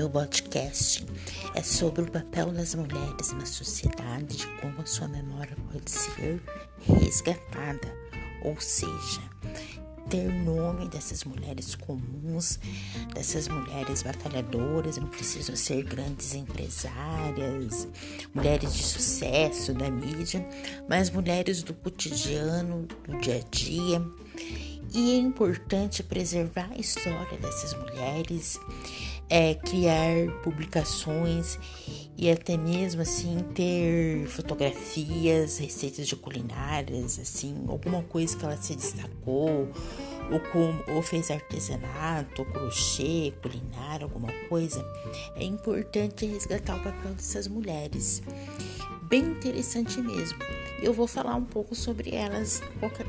meu podcast. É sobre o papel das mulheres na sociedade, de como a sua memória pode ser resgatada, ou seja, ter nome dessas mulheres comuns, dessas mulheres batalhadoras, não precisam ser grandes empresárias, mulheres de sucesso da mídia, mas mulheres do cotidiano, do dia a dia. E é importante preservar a história dessas mulheres, é, criar publicações e até mesmo assim ter fotografias, receitas de culinárias, assim, alguma coisa que ela se destacou, ou, com, ou fez artesanato, crochê, culinária, alguma coisa. É importante resgatar o papel dessas mulheres. Bem interessante mesmo. Eu vou falar um pouco sobre elas qualquer